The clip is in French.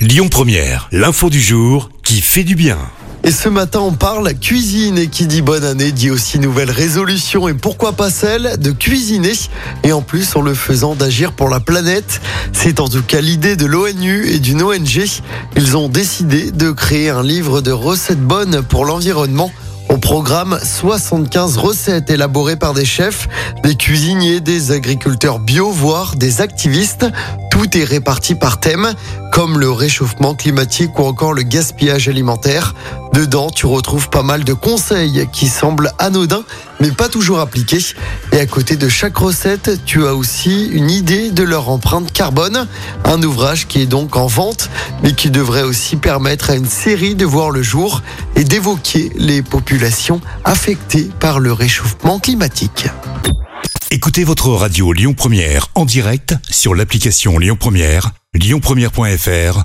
Lyon Première, l'info du jour qui fait du bien. Et ce matin, on parle cuisine et qui dit bonne année dit aussi nouvelle résolution et pourquoi pas celle de cuisiner et en plus en le faisant d'agir pour la planète. C'est en tout cas l'idée de l'ONU et d'une ONG. Ils ont décidé de créer un livre de recettes bonnes pour l'environnement. Au programme, 75 recettes élaborées par des chefs, des cuisiniers, des agriculteurs bio, voire des activistes. Tout est réparti par thème, comme le réchauffement climatique ou encore le gaspillage alimentaire. Dedans, tu retrouves pas mal de conseils qui semblent anodins, mais pas toujours appliqués. Et à côté de chaque recette, tu as aussi une idée de leur empreinte carbone. Un ouvrage qui est donc en vente, mais qui devrait aussi permettre à une série de voir le jour et d'évoquer les populations affectées par le réchauffement climatique. Écoutez votre radio Lyon Première en direct sur l'application Lyon Première, lyonpremière.fr